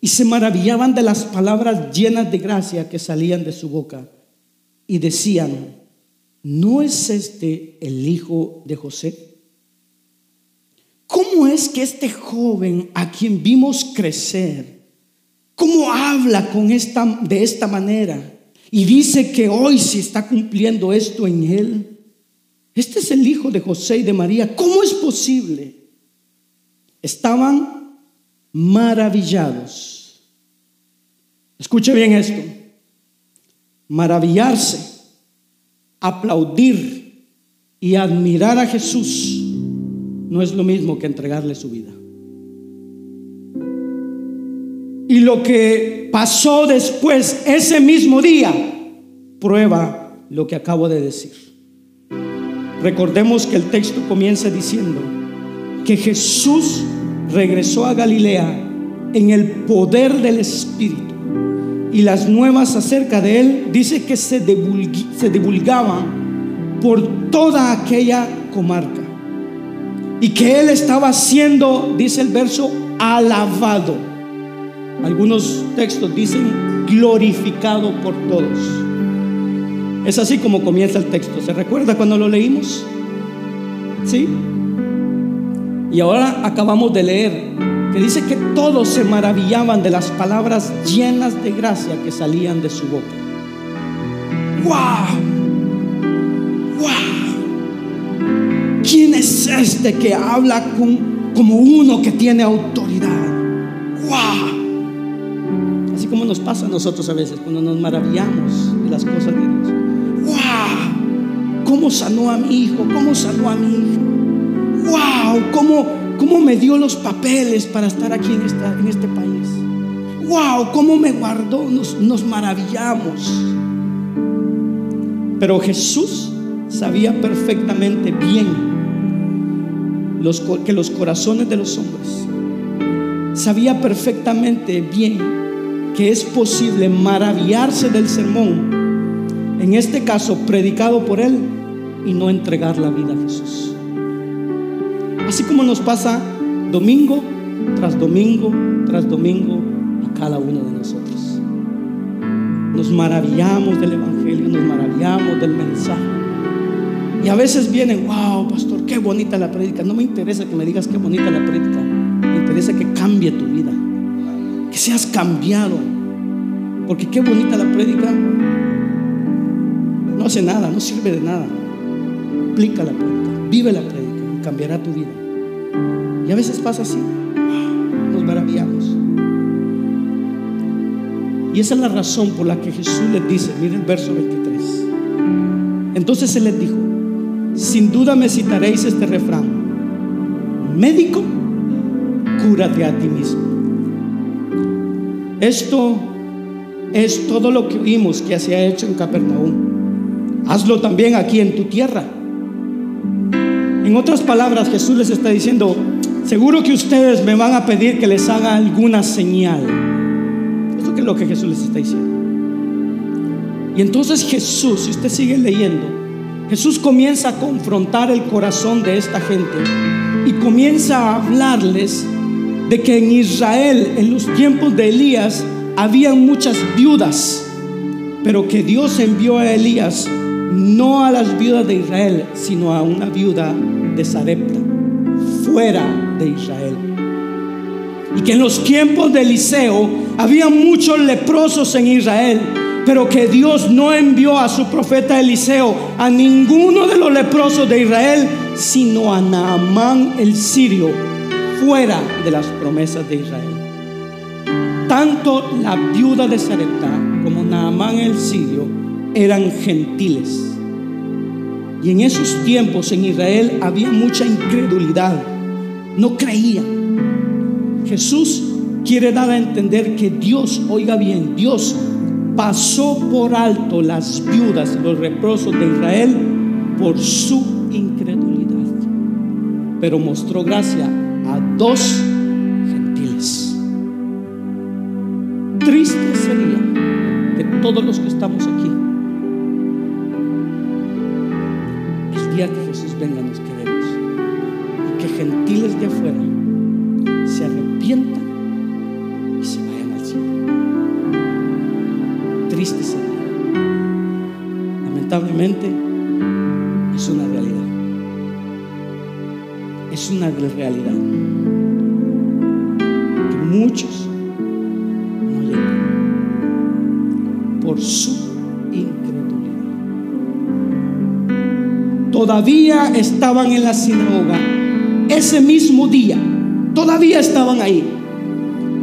y se maravillaban de las palabras llenas de gracia que salían de su boca y decían, ¿no es este el hijo de José? ¿Cómo es que este joven a quien vimos crecer, cómo habla con esta, de esta manera y dice que hoy se está cumpliendo esto en él? Este es el hijo de José y de María. ¿Cómo es posible? Estaban maravillados. Escuche bien esto. Maravillarse, aplaudir y admirar a Jesús no es lo mismo que entregarle su vida. Y lo que pasó después, ese mismo día, prueba lo que acabo de decir. Recordemos que el texto comienza diciendo que Jesús regresó a Galilea en el poder del Espíritu. Y las nuevas acerca de él dice que se, se divulgaban por toda aquella comarca. Y que él estaba siendo, dice el verso, alabado. Algunos textos dicen glorificado por todos. Es así como comienza el texto. ¿Se recuerda cuando lo leímos? ¿Sí? Y ahora acabamos de leer que dice que todos se maravillaban de las palabras llenas de gracia que salían de su boca. ¡Wow! ¡Wow! ¿Quién es este que habla como uno que tiene autoridad? ¡Wow! Nos pasa a nosotros a veces cuando nos maravillamos de las cosas de Dios. ¡Wow! ¿Cómo sanó a mi hijo? ¿Cómo sanó a mi hija? wow, cómo, cómo me dio los papeles para estar aquí en, esta, en este país. Wow, cómo me guardó, nos, nos maravillamos. Pero Jesús sabía perfectamente bien los, que los corazones de los hombres, sabía perfectamente bien que es posible maravillarse del sermón, en este caso predicado por él, y no entregar la vida a Jesús. Así como nos pasa domingo tras domingo tras domingo a cada uno de nosotros. Nos maravillamos del Evangelio, nos maravillamos del mensaje. Y a veces vienen, wow, pastor, qué bonita la prédica. No me interesa que me digas qué bonita la prédica. Me interesa que cambie tu vida. Que seas cambiado. Porque qué bonita la prédica. No hace nada, no sirve de nada. Aplica la prédica, vive la prédica cambiará tu vida. Y a veces pasa así. Nos maravillamos. Y esa es la razón por la que Jesús les dice, miren el verso 23. Entonces Él les dijo, sin duda me citaréis este refrán, médico, cúrate a ti mismo. Esto es todo lo que vimos que se ha hecho en Capernaum. Hazlo también aquí en tu tierra. En otras palabras, Jesús les está diciendo, seguro que ustedes me van a pedir que les haga alguna señal. Esto es lo que Jesús les está diciendo. Y entonces Jesús, si usted sigue leyendo, Jesús comienza a confrontar el corazón de esta gente y comienza a hablarles de que en Israel, en los tiempos de Elías, había muchas viudas, pero que Dios envió a Elías no a las viudas de Israel, sino a una viuda de Sarepta, fuera de Israel. Y que en los tiempos de Eliseo había muchos leprosos en Israel, pero que Dios no envió a su profeta Eliseo a ninguno de los leprosos de Israel, sino a Naamán el sirio, fuera de las promesas de Israel. Tanto la viuda de Sarepta como Naamán el sirio eran gentiles. Y en esos tiempos en Israel había mucha incredulidad. No creían. Jesús quiere dar a entender que Dios, oiga bien, Dios pasó por alto las viudas los reprosos de Israel por su incredulidad. Pero mostró gracia dos gentiles. Triste sería de todos los que estamos aquí que Jesús venga nos queremos. Y que gentiles de afuera se arrepientan y se vayan al cielo. Triste sería. Lamentablemente es una realidad. Es una realidad. Muchos no llegan por su todavía estaban en la sinagoga. Ese mismo día, todavía estaban ahí.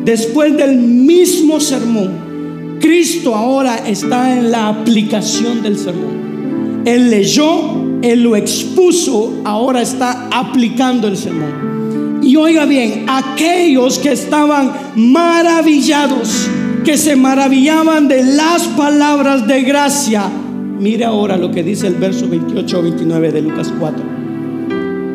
Después del mismo sermón, Cristo ahora está en la aplicación del sermón. Él leyó, Él lo expuso, ahora está aplicando el sermón. Y oiga bien, aquellos que estaban maravillados, que se maravillaban de las palabras de gracia, Mire ahora lo que dice el verso 28 o 29 de Lucas 4.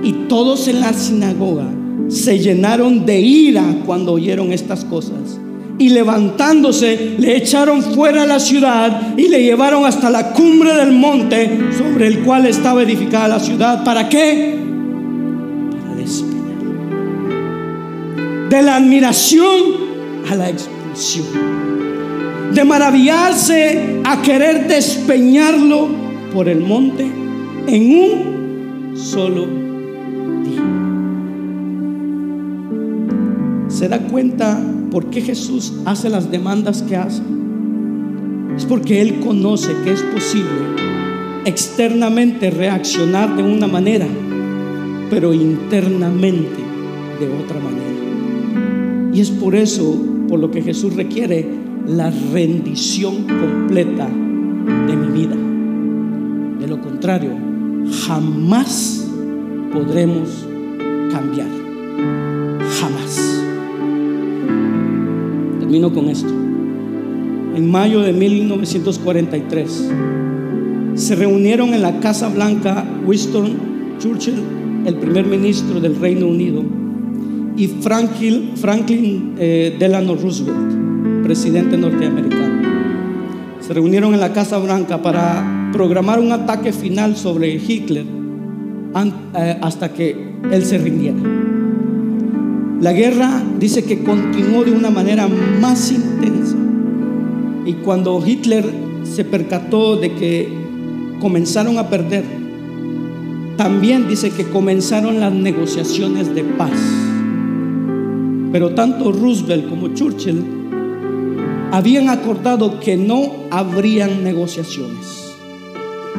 Y todos en la sinagoga se llenaron de ira cuando oyeron estas cosas y levantándose le echaron fuera de la ciudad y le llevaron hasta la cumbre del monte sobre el cual estaba edificada la ciudad. ¿Para qué? De la admiración a la expulsión. De maravillarse a querer despeñarlo por el monte en un solo día. ¿Se da cuenta por qué Jesús hace las demandas que hace? Es porque Él conoce que es posible externamente reaccionar de una manera, pero internamente de otra manera. Y es por eso, por lo que Jesús requiere la rendición completa de mi vida. De lo contrario, jamás podremos cambiar. Jamás. Termino con esto. En mayo de 1943 se reunieron en la Casa Blanca Winston Churchill, el primer ministro del Reino Unido, y Franklin, Franklin eh, Delano Roosevelt, presidente norteamericano. Se reunieron en la Casa Blanca para programar un ataque final sobre Hitler eh, hasta que él se rindiera. La guerra dice que continuó de una manera más intensa. Y cuando Hitler se percató de que comenzaron a perder, también dice que comenzaron las negociaciones de paz. Pero tanto Roosevelt como Churchill habían acordado que no habrían negociaciones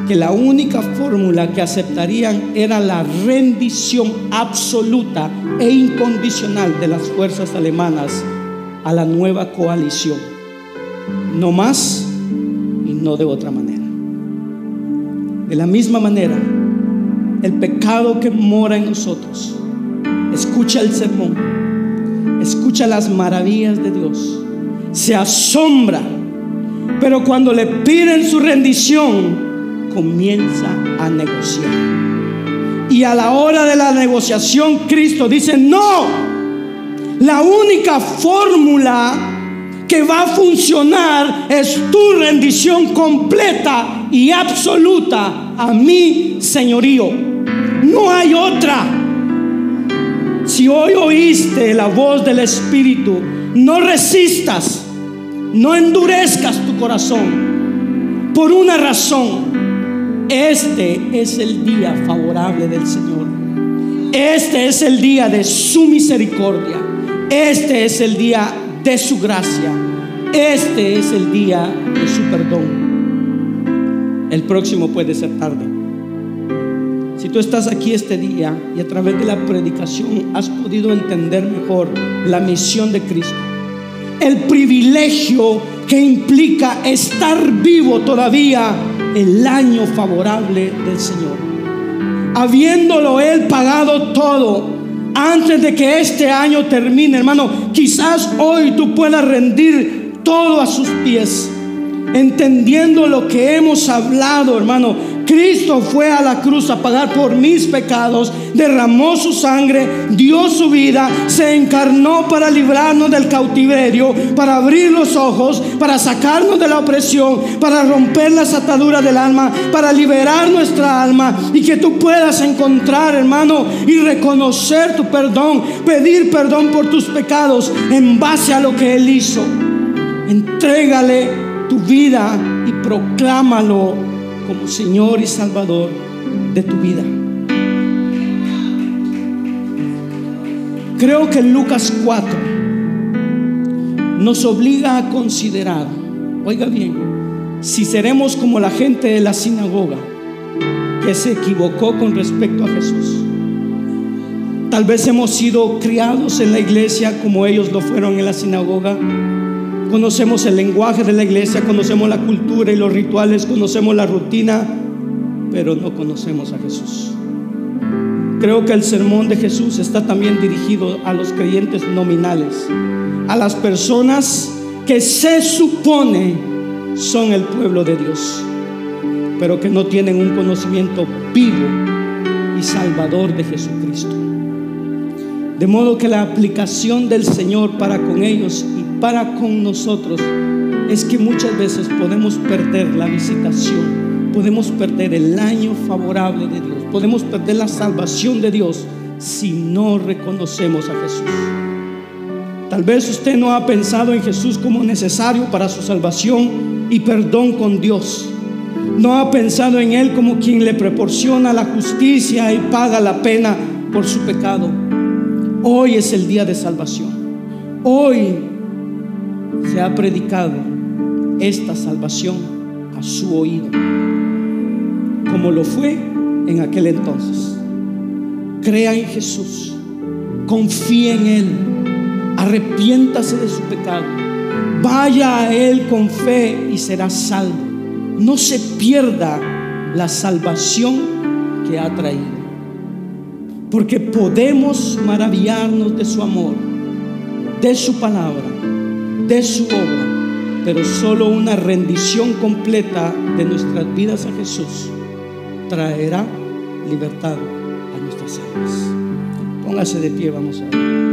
que la única fórmula que aceptarían era la rendición absoluta e incondicional de las fuerzas alemanas a la nueva coalición. No más y no de otra manera. De la misma manera, el pecado que mora en nosotros, escucha el sermón, escucha las maravillas de Dios, se asombra, pero cuando le piden su rendición, comienza a negociar. Y a la hora de la negociación, Cristo dice, no, la única fórmula que va a funcionar es tu rendición completa y absoluta a mi señorío. No hay otra. Si hoy oíste la voz del Espíritu, no resistas, no endurezcas tu corazón por una razón este es el día favorable del Señor. Este es el día de su misericordia. Este es el día de su gracia. Este es el día de su perdón. El próximo puede ser tarde. Si tú estás aquí este día y a través de la predicación has podido entender mejor la misión de Cristo, el privilegio que implica estar vivo todavía el año favorable del Señor. Habiéndolo Él pagado todo antes de que este año termine, hermano, quizás hoy tú puedas rendir todo a sus pies, entendiendo lo que hemos hablado, hermano, Cristo fue a la cruz a pagar por mis pecados, derramó su sangre, dio su vida, se encarnó para librarnos del cautiverio, para abrir los ojos, para sacarnos de la opresión, para romper las ataduras del alma, para liberar nuestra alma y que tú puedas encontrar, hermano, y reconocer tu perdón, pedir perdón por tus pecados en base a lo que Él hizo. Entrégale tu vida y proclámalo como Señor y Salvador de tu vida. Creo que Lucas 4 nos obliga a considerar, oiga bien, si seremos como la gente de la sinagoga que se equivocó con respecto a Jesús. Tal vez hemos sido criados en la iglesia como ellos lo fueron en la sinagoga Conocemos el lenguaje de la iglesia, conocemos la cultura y los rituales, conocemos la rutina, pero no conocemos a Jesús. Creo que el sermón de Jesús está también dirigido a los creyentes nominales, a las personas que se supone son el pueblo de Dios, pero que no tienen un conocimiento vivo y salvador de Jesucristo. De modo que la aplicación del Señor para con ellos para con nosotros es que muchas veces podemos perder la visitación, podemos perder el año favorable de Dios, podemos perder la salvación de Dios si no reconocemos a Jesús. Tal vez usted no ha pensado en Jesús como necesario para su salvación y perdón con Dios. No ha pensado en Él como quien le proporciona la justicia y paga la pena por su pecado. Hoy es el día de salvación. Hoy se ha predicado esta salvación a su oído, como lo fue en aquel entonces. Crea en Jesús, confíe en Él, arrepiéntase de su pecado, vaya a Él con fe y será salvo. No se pierda la salvación que ha traído, porque podemos maravillarnos de su amor, de su palabra, de su obra, pero solo una rendición completa de nuestras vidas a Jesús traerá libertad a nuestras almas. Póngase de pie, vamos a ver.